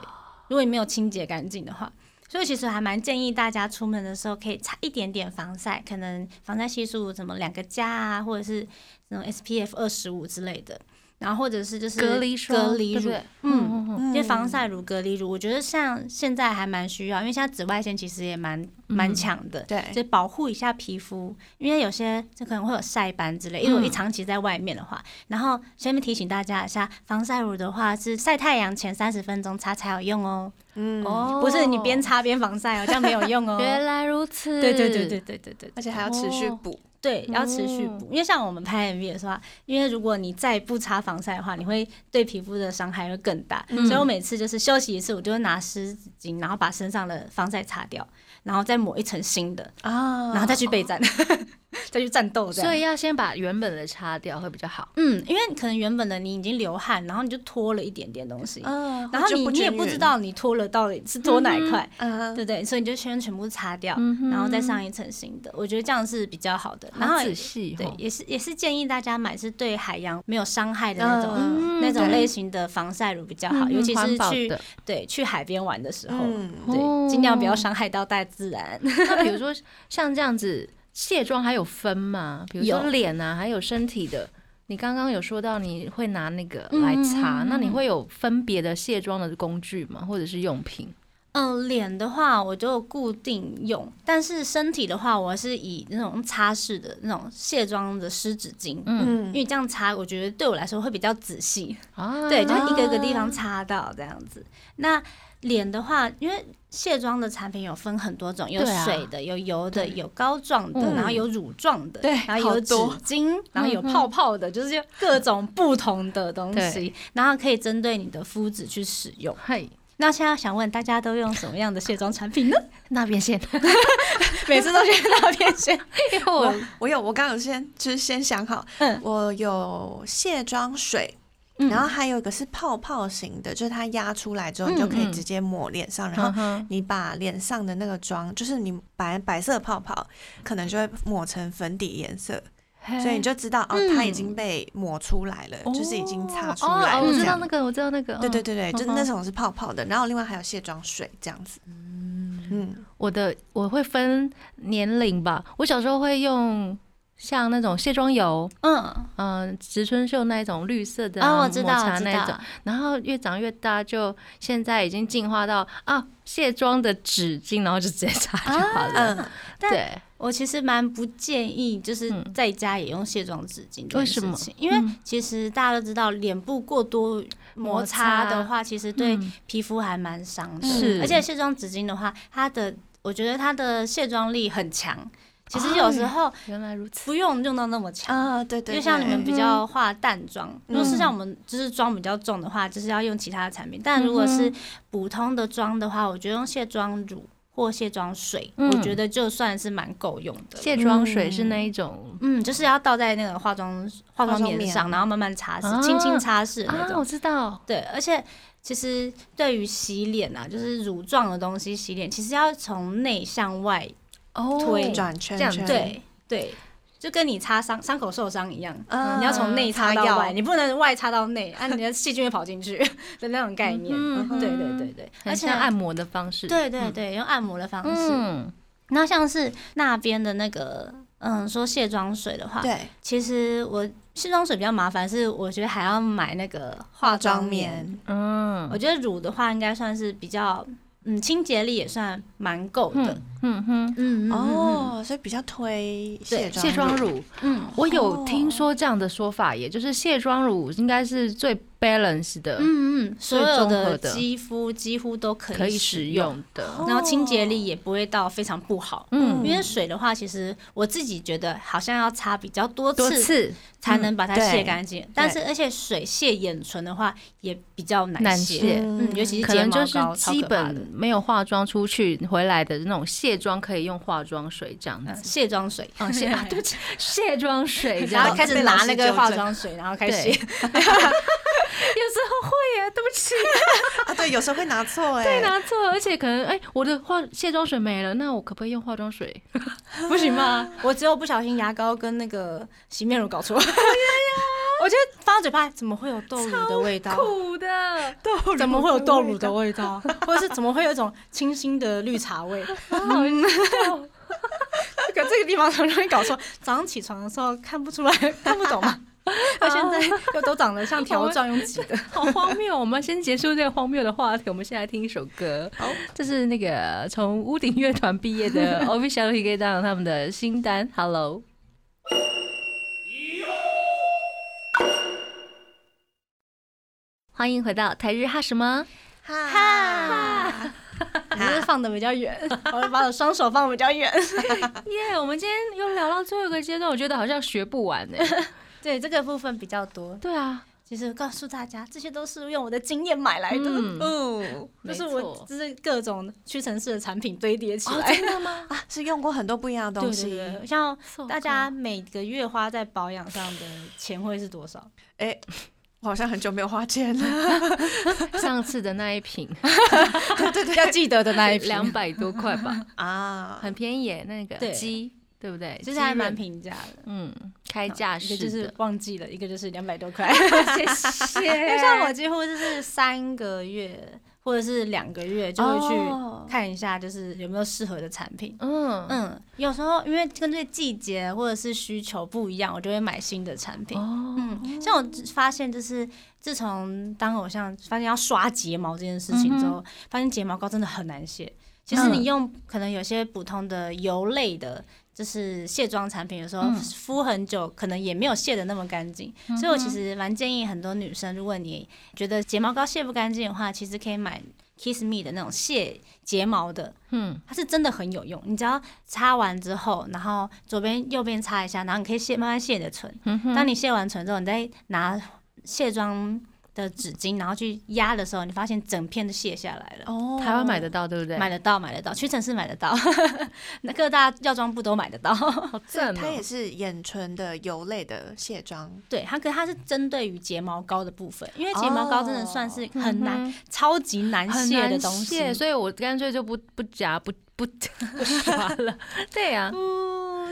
如果你没有清洁干净的话，所以其实还蛮建议大家出门的时候可以擦一点点防晒，可能防晒系数什么两个加啊，或者是那种 SPF 二十五之类的。然后或者是就是隔离霜隔离乳嗯，嗯就防晒乳、隔离乳，我觉得像现在还蛮需要，因为现在紫外线其实也蛮蛮强的，对就保护一下皮肤，因为有些就可能会有晒斑之类，因为我一长期在外面的话，然后下面提醒大家一下，防晒乳的话是晒太阳前三十分钟擦才有用哦，嗯，哦不是你边擦边防晒哦，这样没有用哦。<laughs> 原来如此，对对对对对对对而且还要持续补。对，要持续补，因为像我们拍 MV 的时候啊，因为如果你再不擦防晒的话，你会对皮肤的伤害会更大。所以我每次就是休息一次，我就会拿湿纸巾，然后把身上的防晒擦掉，然后再抹一层新的，啊，然后再去备战，<laughs> <laughs> 再去战斗这样。所以要先把原本的擦掉会比较好。嗯，因为可能原本的你已经流汗，然后你就脱了一点点东西，嗯，然后你你也不知道你脱了到底是脱哪一块，嗯，对不对？所以你就先全部擦掉，嗯然后再上一层新的。我觉得这样是比较好的。然后仔细对哦，也是也是建议大家买是对海洋没有伤害的那种、嗯那种类型的防晒乳比较好，嗯尤其是去对去海边玩的时候，对，尽量不要伤害到大自然。<laughs> 那比如说像这样子卸妆还有分吗？比如说脸啊，还有身体的。你刚刚有说到你会拿那个嗯来擦，那你会有分别的卸妆的工具吗？或者是用品？嗯，脸的话我就固定用，但是身体的话，我是以那种擦拭的那种卸妆的湿纸巾，嗯因为这样擦，我觉得对我来说会比较仔细。啊，对，就是一个一个地方擦到这样子。那脸的话，因为卸妆的产品有分很多种，有水的，有油的，有膏状的，嗯然后有乳状的，对然后有纸巾，然后有泡泡的，就是各种不同的东西，然后可以针对你的肤质去使用。嘿，那现在想问大家都用什么样的卸妆产品呢？<laughs> 那边先 <laughs> <laughs> 每次都选那边先。因为我我我有，我刚刚有先就是先想好，嗯我有卸妆水。嗯。然后还有一个是泡泡型的，就是它压出来之后，嗯你就可以嗯直接抹脸上，然后你把脸上的那个妆，就是你白白色泡泡，可能就会抹成粉底颜色，所以你就知道哦，它已经被抹出来了，就是已经擦出来了。我知道那个，我知道那个，嗯。对对对对，就是那种是泡泡的，然后另外还有卸妆水这样子。嗯。我的我会分年龄吧，我小时候会用像那种卸妆油，嗯，嗯、植村秀那一种绿色的啊，啊我知道，抹茶那种。道，，然后越长越大，就现在已经进化到啊卸妆的纸巾，然后就直接擦就好了。<laughs> 对，我其实蛮不建议，就是嗯在家也用卸妆纸巾为什么，因为嗯。其实大家都知道，脸部过多摩擦的话，其实对嗯。皮肤还蛮伤的。是。而且卸妆纸巾的话，它的我觉得它的卸妆力很强，其实有时候原来如此。不用用到那么强。啊，对对，就像你们比对较化淡妆，如果是像我们就是妆比较重的话，就是要用其他的产品。但如果是普通的妆的话，我觉得用卸妆乳或卸妆水，嗯我觉得就算是蛮够用的。卸妆水是那一种嗯，就是要倒在那个化妆化妆棉棉上，然后慢慢擦啊拭，轻轻擦拭的那啊，种。我知道，对，而且其实对于洗脸啊，就是乳状的东西洗脸，其实要从内向外，哦推转圈这样圈，对对，就跟你擦伤伤口受伤一样。嗯，你要从内擦到外，你不能外擦到内，<laughs> 啊，你的细菌会跑进去 <laughs> 的那种概念。嗯对对对对，而且很像按摩的方式。对对对，用按摩的方式。嗯，那像是那边的那个，嗯，说卸妆水的话，对其实我卸妆水比较麻烦，是我觉得还要买那个化妆妆棉。棉，嗯我觉得乳的话，应该算是比较，嗯，清洁力也算蛮够的。嗯哼，嗯嗯哦，所以比较推卸妆卸妆乳，嗯。我有哦听说这样的说法，也就是卸妆乳应该是最 balance 的，嗯嗯，所有的肌肤几乎都可以可以使用，的。然后清洁力也不会到非常不好。嗯，因为水的话，其实我自己觉得好像要擦比较多次多次。才能把它卸干净，但是而且水卸眼唇的话也比较难难卸，卸。嗯，尤其是睫毛可能就是膏，基本没有化妆出去回来的那种卸妆可以用化妆水这样嗯子。卸妆水，哦，卸啊，对不起，<laughs> 卸妆水然。后开始拿那个化妆水，然后开始。<laughs> 有时候会耶，对不起，<laughs> 啊，对，有时候会拿错哎，对，拿错，而且可能哎，我的化卸妆水没了，那我可不可以用化妆水？不行吗？我只有不小心牙膏跟那个洗面乳搞错了。我觉得放到嘴巴怎么会有豆乳的味道？怎么会有豆乳的味道？<laughs> 或者是怎么会有一种清新的绿茶味？<laughs> 好笑。可这个地方很容易搞错。早上起床的时候看不出来，看不懂吗？<laughs> 他现在又都长得像条状，用挤的，好荒谬。我们先结束这个荒谬的话题，我们先来听一首歌。好，这是那个从屋顶乐团毕业的 Official Higgy Down 他们的新单《Hello》。欢迎回到台日哈什么哈？哈你是放的比较远，<laughs> 我把我双手放比较远。<laughs> 耶，我们今天又聊到最后一个阶段，我觉得好像学不完呢。<laughs> 对，这个部分比较多。对啊，其实告诉大家，这些都是用我的经验买来的。嗯，就是我就是各种屈臣氏的产品堆叠起来。真的吗？啊，是用过很多不一样的东西。像大家每个月花在保养上的钱会是多少？哎。我好像很久没有花钱了。<laughs> 上次的那一瓶，<laughs> 对对，要记得的那一瓶，两百多块吧？<laughs> 啊，很便宜，那个鸡，对不对？其实还蛮平价的。嗯，开价一个就是忘记了，一个就是两百多块。谢谢。像我几乎就是三个月。或者是两个月就会去看一下，就是有没有适合的产品。嗯嗯，有时候因为跟这季节或者是需求不一样，我就会买新的产品。嗯，像我发现，就是自从当偶像发现要刷睫毛这件事情之后，发现睫毛膏真的很难卸。其实你用可能有些普通的油类的。就是卸妆产品，有时候敷很久，可能也没有卸的那么干净。所以我其实蛮建议很多女生，如果你觉得睫毛膏卸不干净的话，其实可以买 Kiss Me 的那种卸睫毛的。嗯，它是真的很有用。你只要擦完之后，然后左边右边擦一下，然后你可以卸慢慢卸你的唇。当你卸完唇之后，你再拿卸妆。的纸巾，然后去压的时候，你发现整片都卸下来了。哦，台湾买得到，对不对？买得到，买得到，屈臣氏买得到，<laughs> 那各大药妆部都买得到。好赞它也是眼唇的油类的卸妆。对，它可它是针对于睫毛膏的部分，因为睫毛膏真的算是很难、超级难卸的东西，所以我干脆就不不夹不不不刷了。<laughs> 对呀。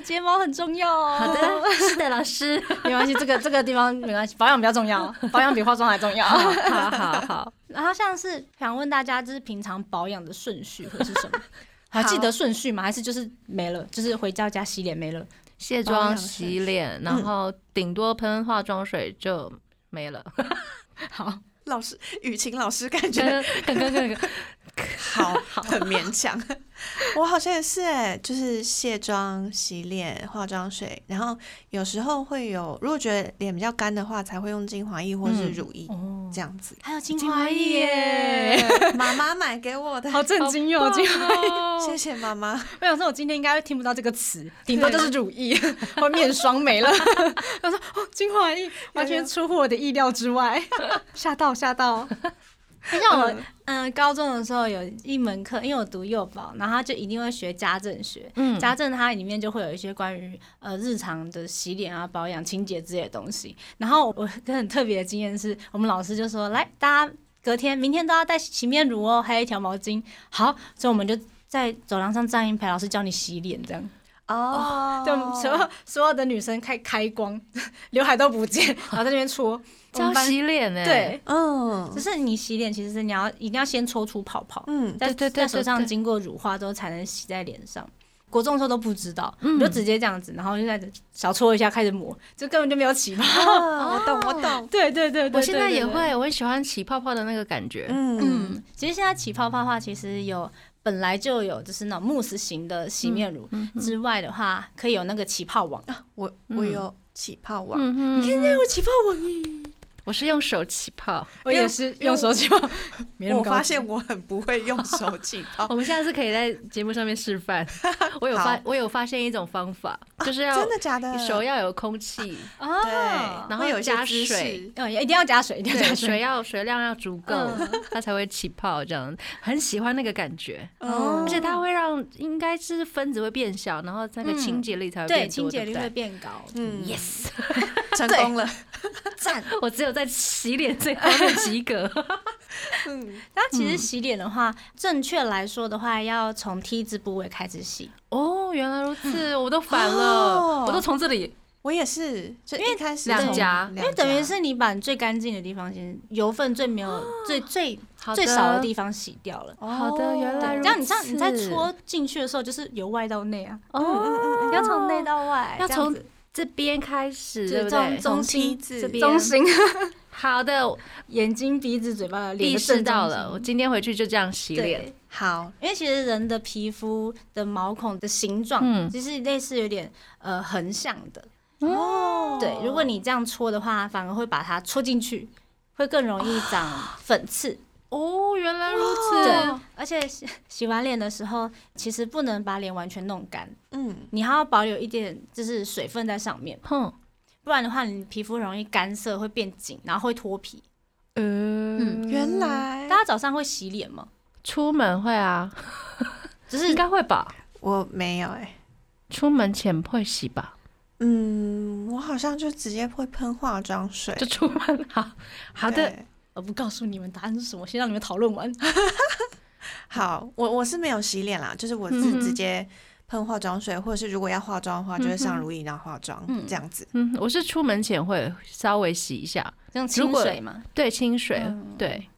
睫毛很重要哦。好的，是的，老师，<laughs> 没关系，这个这个地方没关系，保养比较重要，<laughs> 保养比化妆还重要。好好好。然后像是想问大家，就是平常保养的顺序会是什么？还记得顺序吗？还是就是没了？就是回到家加洗脸没了，卸妆洗脸，然后顶多喷化妆水就没了。好，老师，雨晴老师感觉刚刚那个。<laughs> 好，很勉强。<laughs> 我好像也是哎，就是卸妆、洗脸、化妆水，然后有时候会有，如果觉得脸比较干的话，才会用精华液或是乳液这样子。还有精华液，<laughs> 妈妈买给我的，好震惊哟！精华液，谢谢妈妈。我想说，我今天应该听不到这个词，顶多就是乳液或面霜没了。他说：“哦，精华液完全出乎我的意料之外，吓到吓到。” <laughs> 像我，嗯，高中的时候有一门课，因为我读幼保，然后他就一定会学家政学。嗯，家政它里面就会有一些关于呃日常的洗脸啊、保养、清洁之类的东西。然后我个很特别的经验是，我们老师就说：“来，大家隔天、明天都要带洗面乳哦，还有一条毛巾。”好，所以我们就在走廊上站一排，老师教你洗脸这样。哦，就所有所有的女生开开光，<laughs> 刘海都不见，<laughs> 然后在那边搓。<laughs> 教洗脸呢？对，嗯，只是你洗脸，其实是你要一定要先搓出泡泡，嗯，在在手上经过乳化之后才能洗在脸上。国中的时候都不知道，就直接这样子，然后就在小搓一下开始抹，就根本就没有起泡。我懂，我懂，对对对，我现在也会，我很喜欢起泡泡的那个感觉。嗯，其实现在起泡泡的话，其实有本来就有，就是那种慕斯型的洗面乳之外的话，可以有那个起泡网。我我有起泡网，你看那有起泡网耶。我是用手起泡，我也是用手起泡。我发现我很不会用手起泡。<laughs> 我们下次可以在节目上面示范。<laughs> 我有发，我有发现一种方法，就是要真的假的，手要有空气哦，对，然后有加水，嗯，一定要加水，一定要加，水要水量要足够，它才会起泡。这样很喜欢那个感觉，而且它会让应该是分子会变小，然后那个清洁力才会对，清洁力会变高。嗯，yes，<laughs> 成功了，赞！<laughs> 我只有。在洗脸这方面及格。<laughs> 嗯，那其实洗脸的话，正确来说的话，要从 T 字部位开始洗。哦，原来如此，我都反了，我都从这里。我也是，因为开始两颊，因为等于是你把最干净的地方先油分最没有最最最少的地方洗掉了。好的，原来这样，你这样你在搓进去的时候，就是由外到内啊。哦，要从内到外，要从。这边开始，对不对？中中心心这边中心，<laughs> 好的，眼睛、鼻子、嘴巴、脸意的识到了，我今天回去就这样洗脸。好，因为其实人的皮肤的毛孔的形状，嗯其实类似有点呃横向的。哦对，如果你这样搓的话，反而会把它搓进去，会更容易长粉刺。哦，原来如对此。，而且洗 <laughs> 洗完脸的时候，其实不能把脸完全弄干，嗯，你还要保留一点就是水分在上面，哼，不然的话，你皮肤容易干涩，会变紧，然后会脱皮。嗯，原来大家早上会洗脸吗？出门会啊，只是应该会吧？我没有哎、出门前会洗吧？嗯，我好像就直接会喷化妆水。就出门好好的，对，我不告诉你们答案是什么，先让你们讨论完。<laughs> 好，我我是没有洗脸啦，就是我嗯是直接喷化妆水，或者是如果要化妆的话，就是上乳液然后化妆、嗯这样子。嗯，我是出门前会稍微洗一下，用清水嘛。对，清水，嗯对，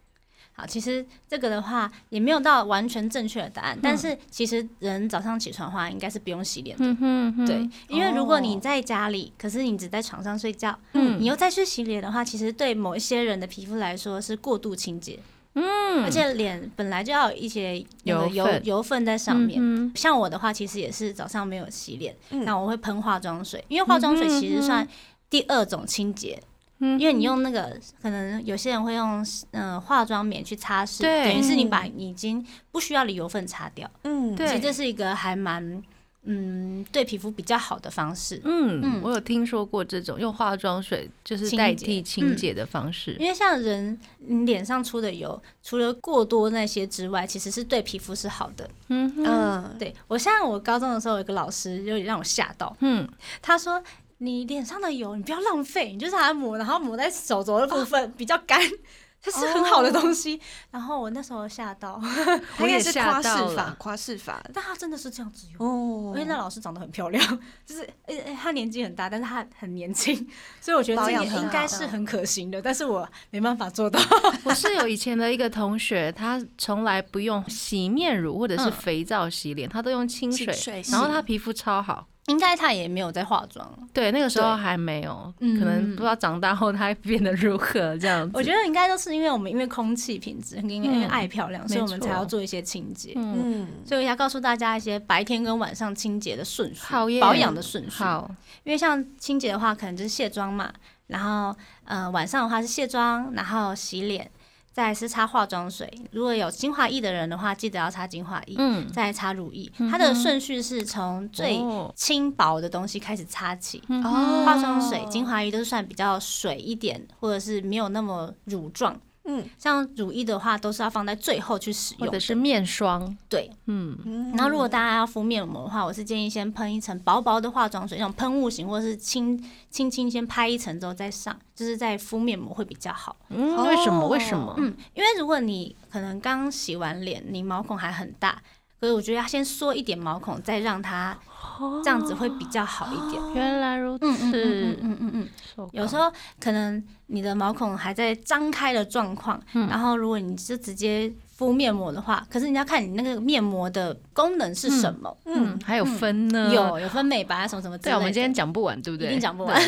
好，其实这个的话也没有到完全正确的答案，但是其实人早上起床的话，应该是不用洗脸的。嗯哼哼，对，因为如果你哦。在家里，可是你只在床上睡觉，嗯你又再去洗脸的话，其实对某一些人的皮肤来说是过度清洁，嗯，而且脸本来就要有一些那个油油分油分在上面。嗯像我的话，其实也是早上没有洗脸，嗯。那我会喷化妆水，因为化妆水其实算第二种清洁，哼。因为你用那个，可能有些人会用嗯、呃化妆棉去擦拭，对。等于是你把已经不需要的油分擦掉。嗯，对其实这是一个还蛮嗯对皮肤比较好的方式。嗯嗯，我有听说过这种用化妆水就是代替清嗯洁的方式。因为像人脸上出的油，除了过多那些之外，其实是对皮肤是好的。嗯对。我像我高中的时候，有一个老师有点让我吓到，嗯，他说：“你脸上的油，你不要浪费，你就是把它抹，然后抹在手肘的部分、比较干，这是很好的东西。然后我那时候吓到，<laughs> 它应该是吓夸饰法夸饰法但他真的是这样子用。哦因为那老师长得很漂亮，就是呃呃他年纪很大，但是他很年轻，<laughs> 所以我觉得这养应该是很可行的，但是我没办法做到。<laughs> 我是有以前的一个同学，他从来不用洗面乳或者是嗯肥皂洗脸，他都用清水，清水洗然后他皮肤超好。应该他也没有在化妆，对，那个时候还没有，嗯可能不知道长大后他变得如何这样子。我觉得应该都是因为我们因为空气品质，因为因为爱漂亮，所以我们才要做一些清洁。嗯，嗯，所以我要告诉大家一些白天跟晚上清洁的顺序，好耶保养的顺序。好，因为像清洁的话，可能就是卸妆嘛，然后呃晚上的话是卸妆，然后洗脸，再来是擦化妆水。如果有精华液的人的话，记得要擦精华液，嗯，再来擦乳液。它的顺序是从最哦轻薄的东西开始擦起。嗯哦化妆水、精华液都是算比较水一点，或者是没有那么乳状。嗯像乳液的话，都是要放在最后去使用的。或者是面霜，对，嗯，嗯然后如果大家要敷面膜的话，我是建议先喷一层薄薄的化妆水，那种喷雾型，或者是轻轻轻先拍一层之后再上，就是在敷面膜会比较好。嗯，为什么？为什么？嗯，因为如果你可能刚洗完脸，你毛孔还很大，所以我觉得要先缩一点毛孔，再让它这样子会比较好一点。原来如此。嗯嗯嗯嗯嗯嗯，有时候可能你的毛孔还在张开的状况，嗯然后如果你是直接敷面膜的话，可是你要看你那个面膜的功能是什么，嗯，还有分呢，有有分美白啊什么什么对，我们今天讲不完，对不对？一定讲不完。<laughs>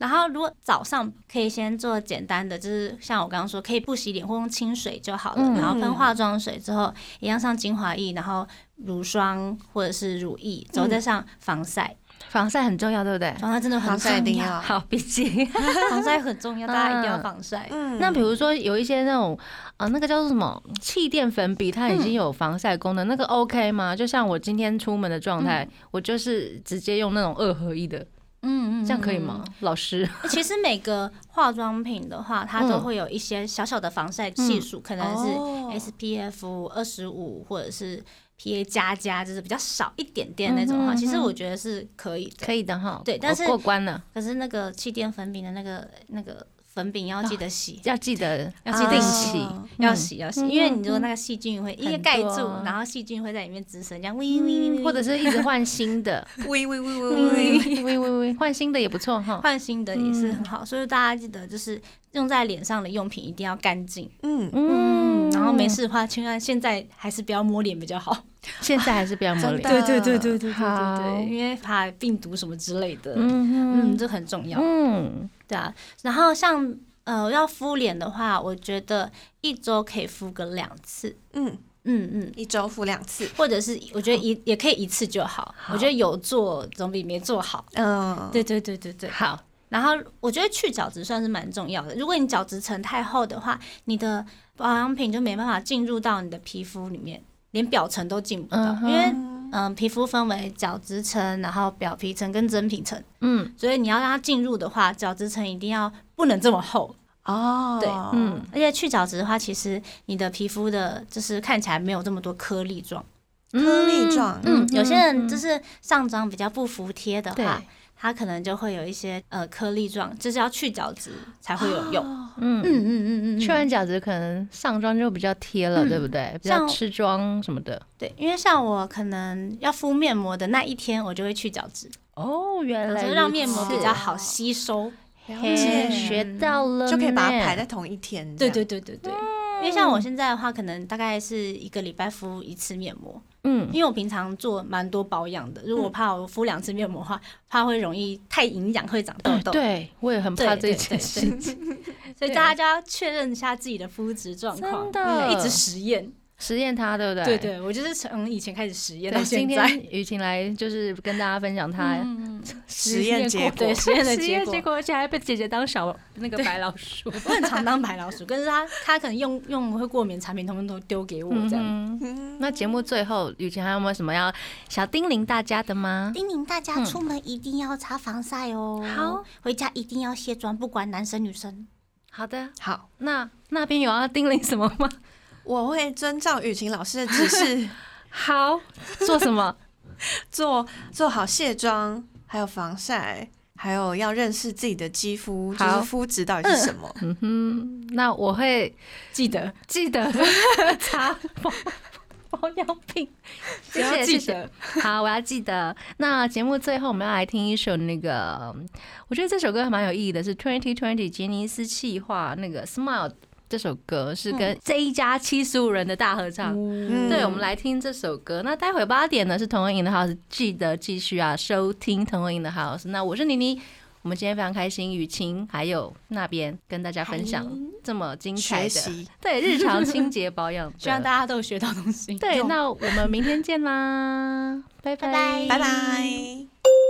然后，如果早上可以先做简单的，就是像我刚刚说，可以不洗脸或用清水就好了。嗯然后喷化妆水之后，一样上精华液，然后乳霜或者是乳液，之后再上防晒。防晒很重要，对不对？防晒真的很防晒一定重要。好，毕竟。<laughs> 防晒很重要，大家一定要防晒。嗯那比如说有一些那种呃，那个叫做什么气垫粉笔，它已经有防晒功能，那个 OK 吗？就像我今天出门的状态，我就是直接用那种二合一的，嗯嗯，这样可以吗？老师？其实每个化妆品的话，它都嗯会有一些小小的防晒系数，可能哦是 SPF 二十五或者是 PA 加加，就是比较少一点点那种的话，嗯其实我觉得是可以的。可以的哈。对但是过关了，可是那个气垫粉饼的那个那个粉饼要记得洗，要记得要记得洗期。要洗要洗，嗯因为你如果那个细菌会因为盖住啊，然后细菌会在里面滋生，这样喂喂或者是一直换新的，喂喂喂喂喂。喂，喂喂喂，换新的也不错哈。换新的也是很好，所以大家记得就是用在脸上的用品一定要干净。嗯，嗯，然后没事的话，千万现在还是不要摸脸比较好。现在还是不要摸脸。对对对对对对对，因为怕病毒什么之类的，嗯嗯，这很重要。嗯，对啊，然后像呃要敷脸的话，我觉得一周可以敷个两次，嗯，嗯嗯，一周敷两次。或者是我觉得一也可以一次就好，我觉得有做总比没做好。嗯，对对对对对。好，然后我觉得去角质算是蛮重要的，如果你角质层太厚的话，你的保养品就没办法进入到你的皮肤里面，连表层都进不到，嗯因为嗯、皮肤分为角质层，然后表皮层跟真皮层，嗯所以你要让它进入的话，角质层一定要不能这么厚。哦，对嗯，而且去角质的话，其实你的皮肤的就是看起来没有这么多颗粒状。颗粒状，嗯，有些人嗯就是上妆比较不服帖的话，它可能就会有一些呃颗粒状，就是要去角质才会有用。哦嗯嗯嗯嗯嗯，去完角质可能上妆就比较贴了，嗯对不对？比较像吃妆什么的。对，因为像我可能要敷面膜的那一天，我就会去角质，哦，原来就让面膜比较好吸收。学到了，就可以把它排在同一天。对对对对对，因为像我现在的话，可能大概是一个礼拜敷一次面膜，嗯，因为我平常做蛮多保养的，如果我怕我敷两次面膜的话，怕会容易太营养会长痘痘。对我也很怕这对件事。<laughs> 所以大家就要确认一下自己的肤质状况，真的嗯一直实验。实验它，对不对？对对，我就是从以前开始实验到对，今现在。天雨晴来就是跟大家分享她嗯，实验结果对实验的结果结果，而且还被姐姐当小那个白老鼠。<laughs> 我很常当白老鼠，可是他他可能用用会过敏产品，通通都丢给我这样。那节目最后，雨晴还有没有什么要小叮咛大家的吗？叮咛大家出门一定要擦防晒哦，好，回家一定要卸妆，不管男生女生。好的，好，那那边有要叮咛什么吗？我会遵照雨晴老师的指示 <laughs> 好，做什么？<laughs> 做做好卸妆，还有防晒，还有要认识自己的肌肤，就是肤质到底是什么。嗯哼，那我会记得，记得 <laughs> 擦保保养品，谢要谢谢谢。记得。好，我要记得。那节目最后我们要来听一首那个，我觉得这首歌还蛮有意义的，是 Twenty Twenty 杰尼斯气化那个 Smile 这首歌，是跟这一家七十五人的大合唱。嗯对，我们来听这首歌。那待会八点呢是同恩营的 house，记得继续啊收听同恩营的 house。那我是妮妮，我们今天非常开心，雨晴还有那边跟大家分享这么精彩的对日常清洁保养。<laughs> 希望大家都有学到东西。<laughs> 对，那我们明天见啦，拜拜拜拜拜。